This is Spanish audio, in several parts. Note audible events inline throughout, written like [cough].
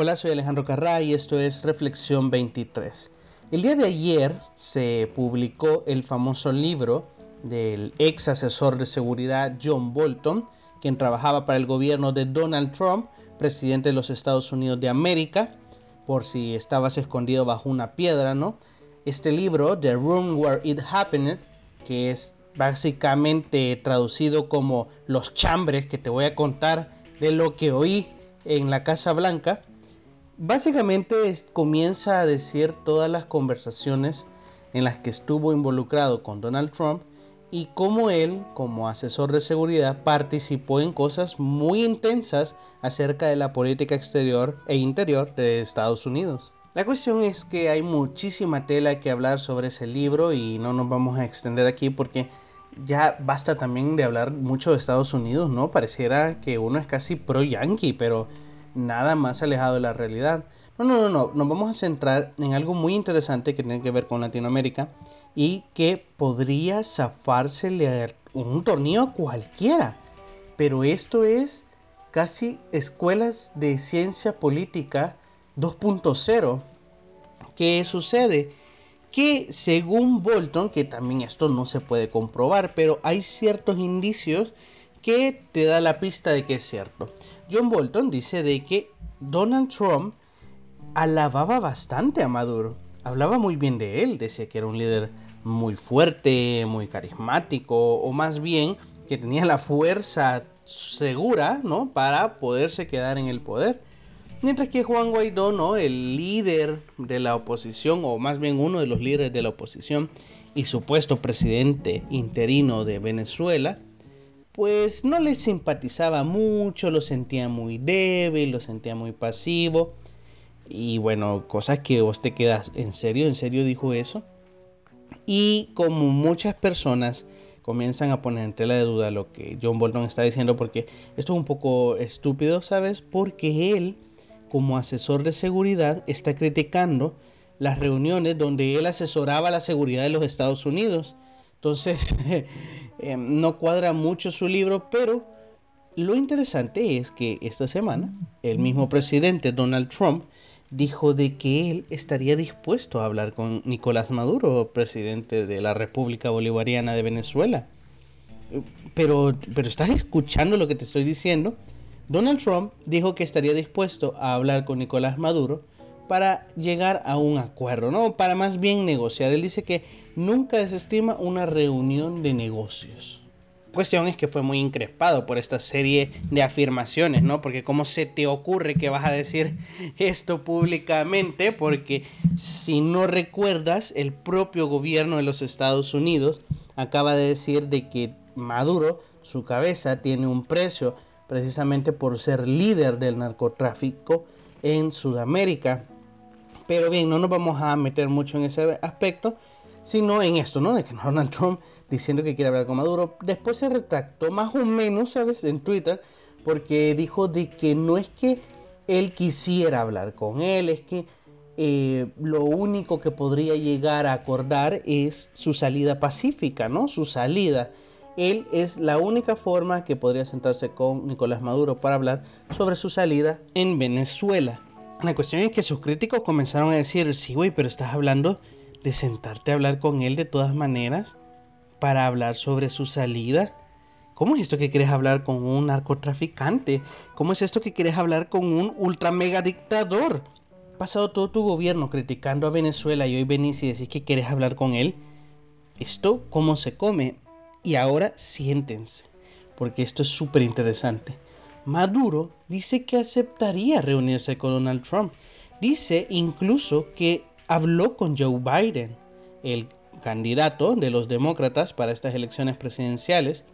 Hola, soy Alejandro Carrá y esto es Reflexión 23. El día de ayer se publicó el famoso libro del ex asesor de seguridad John Bolton, quien trabajaba para el gobierno de Donald Trump, presidente de los Estados Unidos de América, por si estabas escondido bajo una piedra, ¿no? Este libro, The Room Where It Happened, que es básicamente traducido como los chambres que te voy a contar de lo que oí en la Casa Blanca, básicamente comienza a decir todas las conversaciones en las que estuvo involucrado con Donald Trump y cómo él, como asesor de seguridad, participó en cosas muy intensas acerca de la política exterior e interior de Estados Unidos. La cuestión es que hay muchísima tela que hablar sobre ese libro y no nos vamos a extender aquí porque ya basta también de hablar mucho de Estados Unidos, ¿no? Pareciera que uno es casi pro yankee, pero nada más alejado de la realidad. No, no, no, no, nos vamos a centrar en algo muy interesante que tiene que ver con Latinoamérica y que podría zafársele a un torneo cualquiera. Pero esto es casi escuelas de ciencia política 2.0. ¿Qué sucede? Que según Bolton, que también esto no se puede comprobar, pero hay ciertos indicios que te da la pista de que es cierto. John Bolton dice de que Donald Trump alababa bastante a Maduro. Hablaba muy bien de él, decía que era un líder muy fuerte, muy carismático, o más bien que tenía la fuerza segura, ¿no? Para poderse quedar en el poder. Mientras que Juan Guaidó, ¿no? El líder de la oposición, o más bien uno de los líderes de la oposición y supuesto presidente interino de Venezuela, pues no le simpatizaba mucho, lo sentía muy débil, lo sentía muy pasivo. Y bueno, cosas que vos te quedas, ¿en serio? ¿En serio dijo eso? Y como muchas personas comienzan a poner en tela de duda lo que John Bolton está diciendo, porque esto es un poco estúpido, ¿sabes? Porque él, como asesor de seguridad, está criticando las reuniones donde él asesoraba la seguridad de los Estados Unidos. Entonces, [laughs] eh, no cuadra mucho su libro, pero lo interesante es que esta semana el mismo presidente Donald Trump dijo de que él estaría dispuesto a hablar con Nicolás Maduro, presidente de la República Bolivariana de Venezuela. Pero, pero estás escuchando lo que te estoy diciendo. Donald Trump dijo que estaría dispuesto a hablar con Nicolás Maduro para llegar a un acuerdo, ¿no? Para más bien negociar. Él dice que nunca desestima una reunión de negocios. La cuestión es que fue muy increspado por esta serie de afirmaciones, ¿no? Porque cómo se te ocurre que vas a decir esto públicamente, porque si no recuerdas, el propio gobierno de los Estados Unidos acaba de decir de que Maduro, su cabeza, tiene un precio precisamente por ser líder del narcotráfico en Sudamérica. Pero bien, no nos vamos a meter mucho en ese aspecto, sino en esto, ¿no? De que Donald Trump diciendo que quiere hablar con Maduro. Después se retractó más o menos, ¿sabes? En Twitter, porque dijo de que no es que él quisiera hablar con él, es que eh, lo único que podría llegar a acordar es su salida pacífica, ¿no? Su salida. Él es la única forma que podría sentarse con Nicolás Maduro para hablar sobre su salida en Venezuela. La cuestión es que sus críticos comenzaron a decir, sí, güey, pero estás hablando de sentarte a hablar con él de todas maneras para hablar sobre su salida. ¿Cómo es esto que quieres hablar con un narcotraficante? ¿Cómo es esto que quieres hablar con un ultra mega dictador? Pasado todo tu gobierno criticando a Venezuela y hoy venís y decís que quieres hablar con él. Esto, ¿cómo se come? Y ahora siéntense, porque esto es súper interesante. Maduro dice que aceptaría reunirse con Donald Trump. Dice incluso que habló con Joe Biden, el candidato de los demócratas para estas elecciones presidenciales,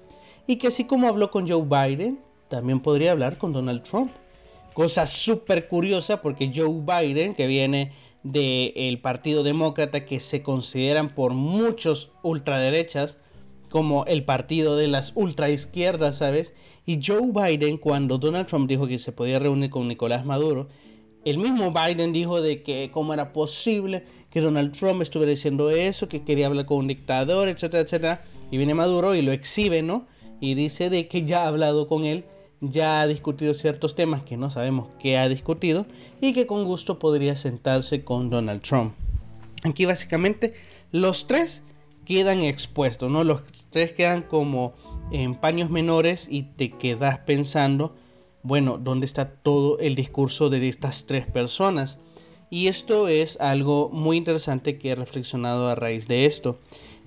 y que así como habló con Joe Biden, también podría hablar con Donald Trump. Cosa súper curiosa porque Joe Biden, que viene del Partido Demócrata, que se consideran por muchos ultraderechas como el partido de las ultraizquierdas, ¿sabes? Y Joe Biden, cuando Donald Trump dijo que se podía reunir con Nicolás Maduro, el mismo Biden dijo de que cómo era posible que Donald Trump estuviera diciendo eso, que quería hablar con un dictador, etcétera, etcétera. Y viene Maduro y lo exhibe, ¿no? Y dice de que ya ha hablado con él ya ha discutido ciertos temas que no sabemos qué ha discutido y que con gusto podría sentarse con Donald Trump. Aquí básicamente los tres quedan expuestos, ¿no? Los tres quedan como en paños menores y te quedas pensando, bueno, ¿dónde está todo el discurso de estas tres personas? Y esto es algo muy interesante que he reflexionado a raíz de esto.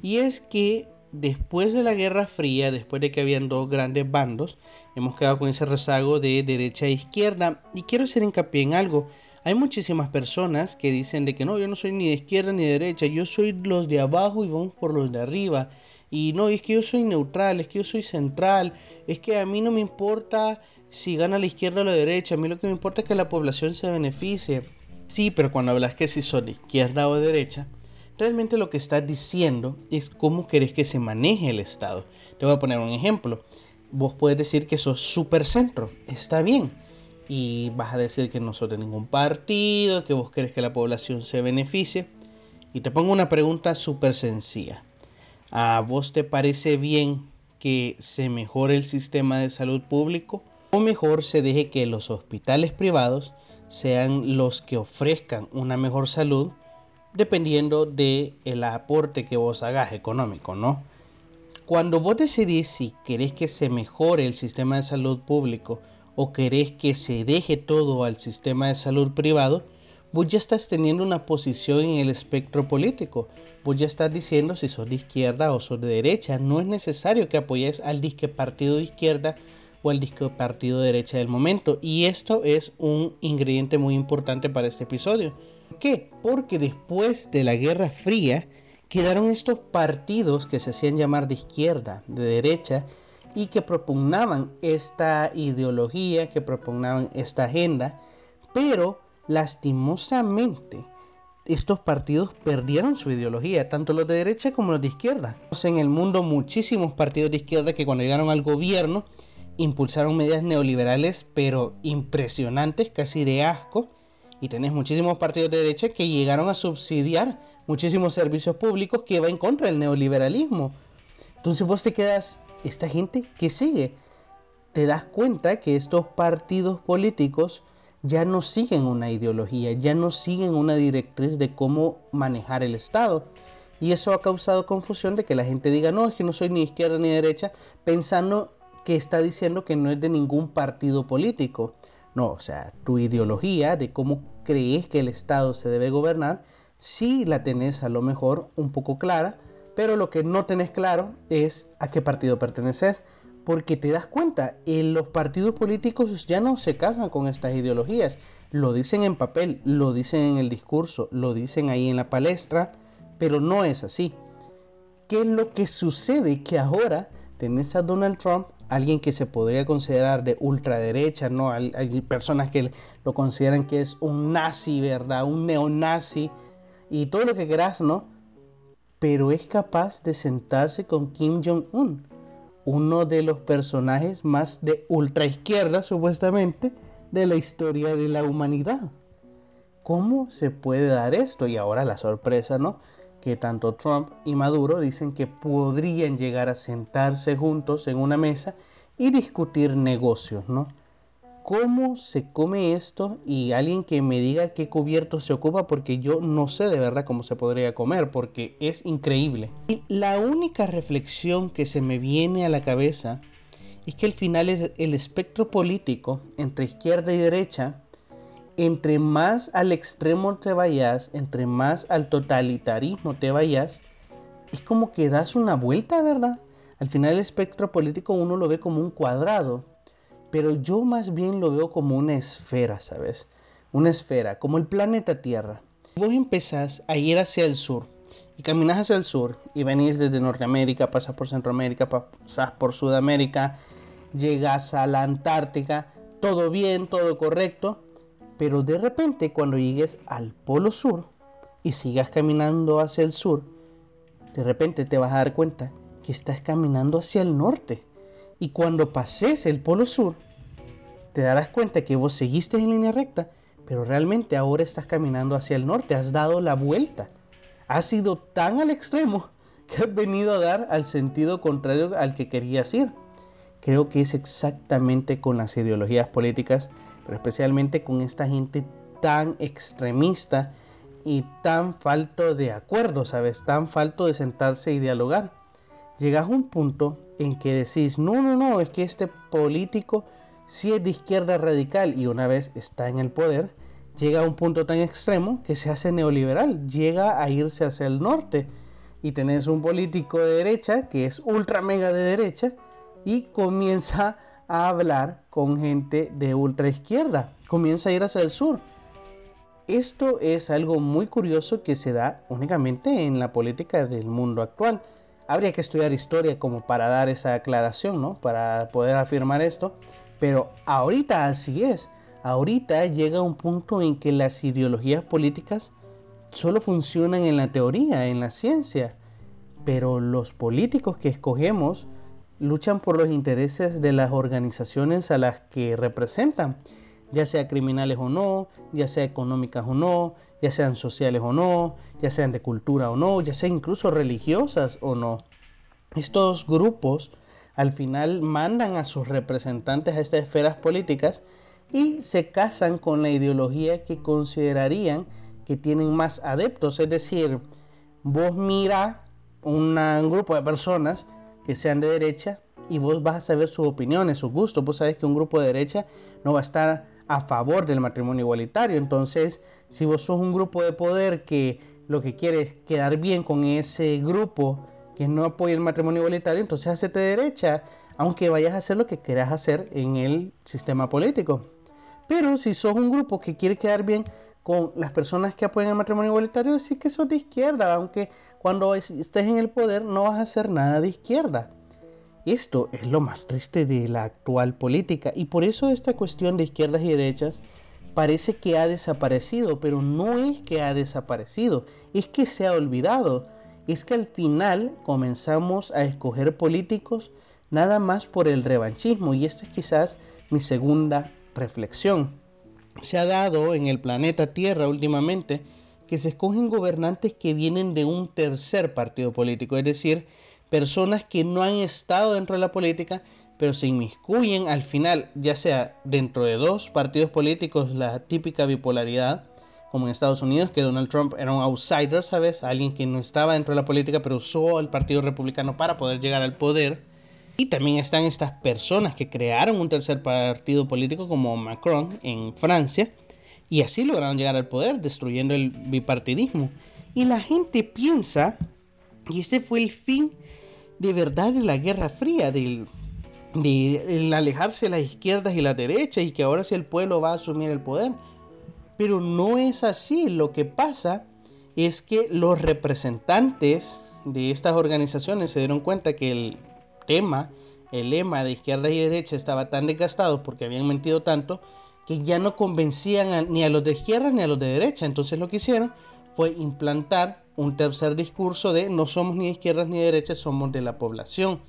Y es que después de la Guerra Fría, después de que habían dos grandes bandos, hemos quedado con ese rezago de derecha e izquierda. Y quiero hacer hincapié en algo. Hay muchísimas personas que dicen de que no, yo no soy ni de izquierda ni de derecha, yo soy los de abajo y vamos por los de arriba. Y no, es que yo soy neutral, es que yo soy central, es que a mí no me importa si gana la izquierda o la derecha, a mí lo que me importa es que la población se beneficie. Sí, pero cuando hablas que si son de izquierda o de derecha, realmente lo que estás diciendo es cómo querés que se maneje el Estado. Te voy a poner un ejemplo. Vos puedes decir que sos super centro, está bien. Y vas a decir que no sos de ningún partido, que vos querés que la población se beneficie. Y te pongo una pregunta súper sencilla. ¿A vos te parece bien que se mejore el sistema de salud público? ¿O mejor se deje que los hospitales privados sean los que ofrezcan una mejor salud dependiendo del el aporte que vos hagas económico, ¿no? Cuando vos decidís si querés que se mejore el sistema de salud público o querés que se deje todo al sistema de salud privado, vos ya estás teniendo una posición en el espectro político. Vos ya estás diciendo si sos de izquierda o sos de derecha. No es necesario que apoyes al disque partido de izquierda o al disque partido de derecha del momento. Y esto es un ingrediente muy importante para este episodio. ¿Por qué? Porque después de la Guerra Fría quedaron estos partidos que se hacían llamar de izquierda, de derecha, y que propugnaban esta ideología, que propugnaban esta agenda, pero lastimosamente estos partidos perdieron su ideología, tanto los de derecha como los de izquierda. En el mundo muchísimos partidos de izquierda que cuando llegaron al gobierno impulsaron medidas neoliberales, pero impresionantes, casi de asco. Y tenés muchísimos partidos de derecha que llegaron a subsidiar muchísimos servicios públicos que va en contra del neoliberalismo. Entonces vos te quedas, esta gente que sigue, te das cuenta que estos partidos políticos ya no siguen una ideología, ya no siguen una directriz de cómo manejar el Estado. Y eso ha causado confusión de que la gente diga, no, es que no soy ni izquierda ni derecha, pensando que está diciendo que no es de ningún partido político. No, o sea, tu ideología de cómo crees que el Estado se debe gobernar, sí la tenés a lo mejor un poco clara, pero lo que no tenés claro es a qué partido perteneces, porque te das cuenta, en los partidos políticos ya no se casan con estas ideologías, lo dicen en papel, lo dicen en el discurso, lo dicen ahí en la palestra, pero no es así. ¿Qué es lo que sucede? Que ahora tenés a Donald Trump alguien que se podría considerar de ultraderecha, ¿no? Hay, personas que lo consideran que es un nazi, ¿verdad? Un neonazi y todo lo que quieras, ¿no? Pero es capaz de sentarse con Kim Jong-un, uno de los personajes más de ultraizquierda, supuestamente, de la historia de la humanidad. ¿Cómo se puede dar esto? Y ahora la sorpresa, ¿no? que tanto Trump y Maduro dicen que podrían llegar a sentarse juntos en una mesa y discutir negocios, ¿no? ¿Cómo se come esto? Y alguien que me diga qué cubierto se ocupa porque yo no sé de verdad cómo se podría comer porque es increíble. Y la única reflexión que se me viene a la cabeza es que al final es el espectro político entre izquierda y derecha entre más al extremo te vayas, entre más al totalitarismo te vayas, es como que das una vuelta, ¿verdad? Al final el espectro político uno lo ve como un cuadrado, pero yo más bien lo veo como una esfera, ¿sabes? Una esfera, como el planeta Tierra. Vos empezás a ir hacia el sur y caminas hacia el sur y venís desde Norteamérica, pasas por Centroamérica, pasas por Sudamérica, llegas a la Antártica, todo bien, todo correcto, pero de repente cuando llegues al polo sur y sigas caminando hacia el sur, de repente te vas a dar cuenta que estás caminando hacia el norte. Y cuando pases el polo sur, te darás cuenta que vos seguiste en línea recta, pero realmente ahora estás caminando hacia el norte, has dado la vuelta. Has sido tan al extremo que has venido a dar al sentido contrario al que querías ir. creo que es exactamente con las ideologías políticas, pero especialmente con esta gente tan extremista y tan falto de acuerdo, ¿sabes? Tan falto de sentarse y dialogar. Llegas a un punto en que decís, no, no, no, es que este político sí es de izquierda radical y una vez está en el poder, llega a un punto tan extremo que se hace neoliberal, llega a irse hacia el norte y tenés un político de derecha que es ultra mega de derecha y comienza a hablar con gente de ultra izquierda, comienza a ir hacia el sur. Esto es algo muy curioso que se da únicamente en la política del mundo actual. Habría que estudiar historia como para dar esa aclaración, ¿no? Para poder afirmar esto. Pero ahorita así es. Ahorita llega un punto en que las ideologías políticas solo funcionan en la teoría, en la ciencia. Pero los políticos que escogemos luchan por los intereses de las organizaciones a las que representan, ya sea criminales o no, ya sea económicas o no, ya sean sociales o no, ya sean de cultura o no, ya sean incluso religiosas o no. Estos grupos al final mandan a sus representantes a estas esferas políticas y se casan con la ideología que considerarían que tienen más adeptos. Es decir, vos mira un grupo de personas que sean de derecha y vos vas a saber sus opiniones, sus gustos. Vos sabés que un grupo de derecha no va a estar a favor del matrimonio igualitario. Entonces, si vos sos un grupo de poder que lo que quiere es quedar bien con ese grupo, que no apoya el matrimonio igualitario, entonces hacete derecha, aunque vayas a hacer lo que quieras hacer en el sistema político. Pero si sos un grupo que quiere quedar bien con las personas que apoyan el matrimonio igualitario, sí que sos de izquierda, aunque cuando estés en el poder no vas a hacer nada de izquierda. Esto es lo más triste de la actual política y por eso esta cuestión de izquierdas y derechas parece que ha desaparecido, pero no es que ha desaparecido, es que se ha olvidado es que al final comenzamos a escoger políticos nada más por el revanchismo y esta es quizás mi segunda reflexión. Se ha dado en el planeta Tierra últimamente que se escogen gobernantes que vienen de un tercer partido político, es decir, personas que no han estado dentro de la política, pero se inmiscuyen al final, ya sea dentro de dos partidos políticos, la típica bipolaridad, como en Estados Unidos, que Donald Trump era un outsider, ¿sabes? Alguien que no estaba dentro de la política, pero usó el Partido Republicano para poder llegar al poder. Y también están estas personas que crearon un tercer partido político como Macron en Francia, y así lograron llegar al poder, destruyendo el bipartidismo. Y la gente piensa, y este fue el fin de verdad de la Guerra Fría, del, de alejarse de las izquierdas y las derechas, y que ahora sí el pueblo va a asumir el poder. Pero no es así. Lo que pasa es que los representantes de estas organizaciones se dieron cuenta que el tema, el lema de izquierda y derecha estaba tan desgastado porque habían mentido tanto que ya no convencían ni a los de izquierda ni a los de derecha. Entonces lo que hicieron fue implantar un tercer discurso de no somos ni de izquierdas ni de derechas, somos de la población.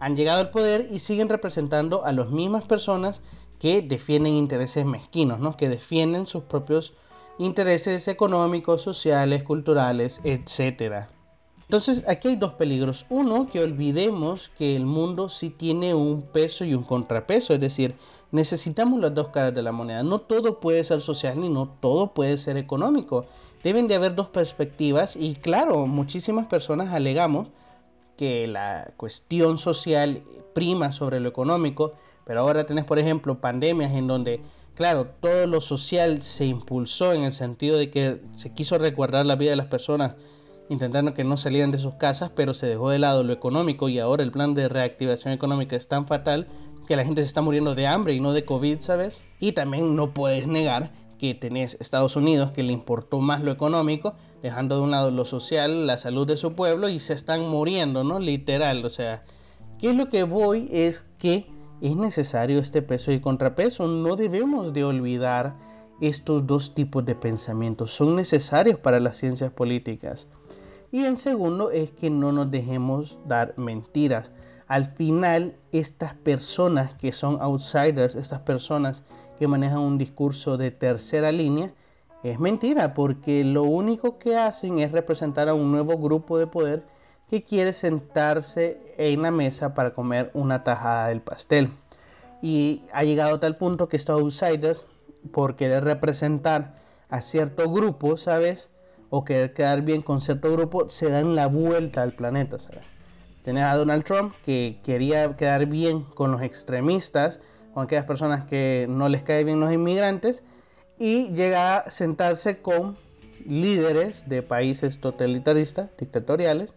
Han llegado al poder y siguen representando a las mismas personas que defienden intereses mezquinos, ¿no? que defienden sus propios intereses económicos, sociales, culturales, etc. Entonces aquí hay dos peligros. Uno, que olvidemos que el mundo sí tiene un peso y un contrapeso, es decir, necesitamos las dos caras de la moneda. No todo puede ser social ni no todo puede ser económico. Deben de haber dos perspectivas y claro, muchísimas personas alegamos que la cuestión social prima sobre lo económico pero ahora tenés, por ejemplo, pandemias en donde, claro, todo lo social se impulsó en el sentido de que se quiso resguardar la vida de las personas, intentando que no salieran de sus casas, pero se dejó de lado lo económico y ahora el plan de reactivación económica es tan fatal que la gente se está muriendo de hambre y no de COVID, ¿sabes? Y también no puedes negar que tenés Estados Unidos que le importó más lo económico, dejando de un lado lo social, la salud de su pueblo y se están muriendo, ¿no? Literal, o sea, ¿qué es lo que voy? Es que es necesario este peso y contrapeso. No debemos de olvidar estos dos tipos de pensamientos. Son necesarios para las ciencias políticas. Y en segundo es que no nos dejemos dar mentiras. Al final, estas personas que son outsiders, estas personas que manejan un discurso de tercera línea, es mentira porque lo único que hacen es representar a un nuevo grupo de poder que quiere sentarse en la mesa para comer una tajada del pastel. Y ha llegado a tal punto que estos outsiders, por querer representar a cierto grupo, ¿sabes? O querer quedar bien con cierto grupo, se dan la vuelta al planeta, ¿sabes? Tenés a Donald Trump que quería quedar bien con los extremistas, con aquellas personas que no les caen bien los inmigrantes, y llega a sentarse con líderes de países totalitaristas, dictatoriales,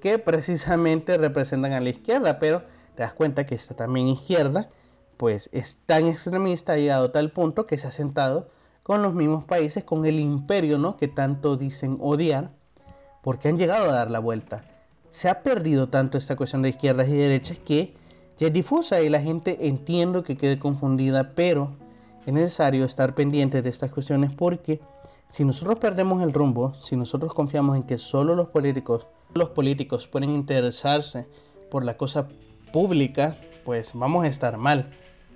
que precisamente [laughs] representan a la izquierda, pero te das cuenta que esta también izquierda, pues es tan extremista, ha llegado a tal punto que se ha sentado con los mismos países, con el imperio, ¿no? Que tanto dicen odiar, porque han llegado a dar la vuelta. Se ha perdido tanto esta cuestión de izquierdas y derechas que ya es difusa y la gente entiendo que quede confundida, pero es necesario estar pendiente de estas cuestiones porque si nosotros perdemos el rumbo, si nosotros confiamos en que solo los políticos los políticos pueden interesarse por la cosa pública, pues vamos a estar mal.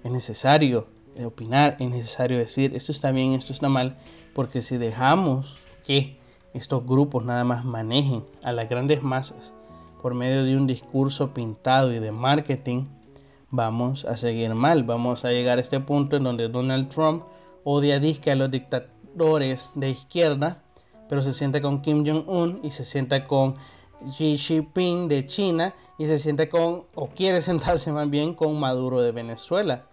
Es necesario opinar, es necesario decir esto está bien, esto está mal, porque si dejamos que estos grupos nada más manejen a las grandes masas por medio de un discurso pintado y de marketing, vamos a seguir mal. Vamos a llegar a este punto en donde Donald Trump odia a los dictadores de izquierda, pero se sienta con Kim Jong-un y se sienta con Xi Jinping de China y se siente con, o quiere [laughs] sentarse más bien con Maduro de Venezuela.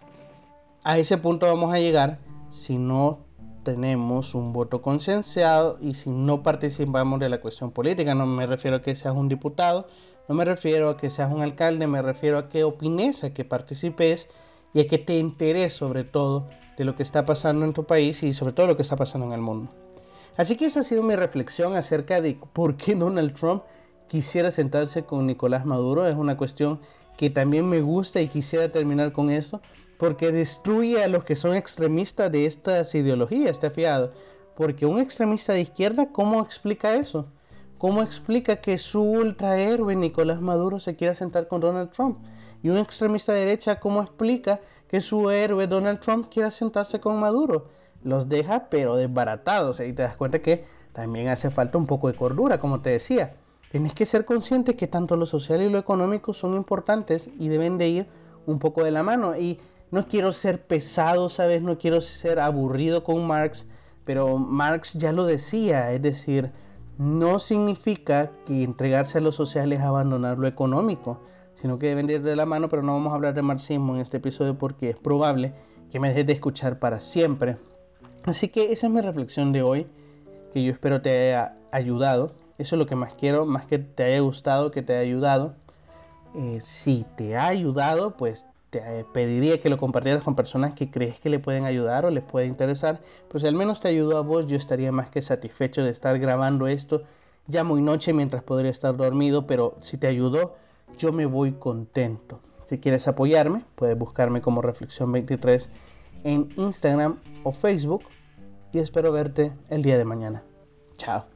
A ese punto vamos a llegar si no tenemos un voto concienciado y si no participamos de la cuestión política. No me refiero a que seas un diputado, no me refiero a que seas un alcalde, me refiero a que opines, a que participes y a que te enteres sobre todo de lo que está pasando en tu país y sobre todo lo que está pasando en el mundo. Así que esa ha sido mi reflexión acerca de por qué Donald Trump quisiera sentarse con Nicolás Maduro. Es una cuestión que también me gusta y quisiera terminar con esto porque destruye a los que son extremistas de estas ideologías, está fiado. Porque un extremista de izquierda, ¿cómo explica eso? ¿Cómo explica que su ultrahéroe Nicolás Maduro se quiera sentar con Donald Trump? Y un extremista de derecha, ¿cómo explica que su héroe Donald Trump quiera sentarse con Maduro? Los deja pero desbaratados. Y te das cuenta que también hace falta un poco de cordura, como te decía. Tienes que ser consciente que tanto lo social y lo económico son importantes y deben de ir un poco de la mano. Y no quiero ser pesado, ¿sabes? No quiero ser aburrido con Marx, pero Marx ya lo decía, es decir, no significa que entregarse a lo social es abandonar lo económico, sino que deben ir de la mano, pero no vamos a hablar de marxismo en este episodio porque es probable que me dejes de escuchar para siempre. Así que esa es mi reflexión de hoy, que yo espero te haya ayudado. Eso es lo que más quiero, más que te haya gustado, que te haya ayudado. Eh, si te ha ayudado, pues eh, pediría que lo compartieras con personas que crees que le pueden ayudar o les puede interesar. Pero si al menos te ayudó a vos, yo estaría más que satisfecho de estar grabando esto ya muy noche mientras podría estar dormido. Pero si te ayudó, yo me voy contento. Si quieres apoyarme, puedes buscarme como Reflexión 23 en Instagram o Facebook. Y espero verte el día de mañana. Chao.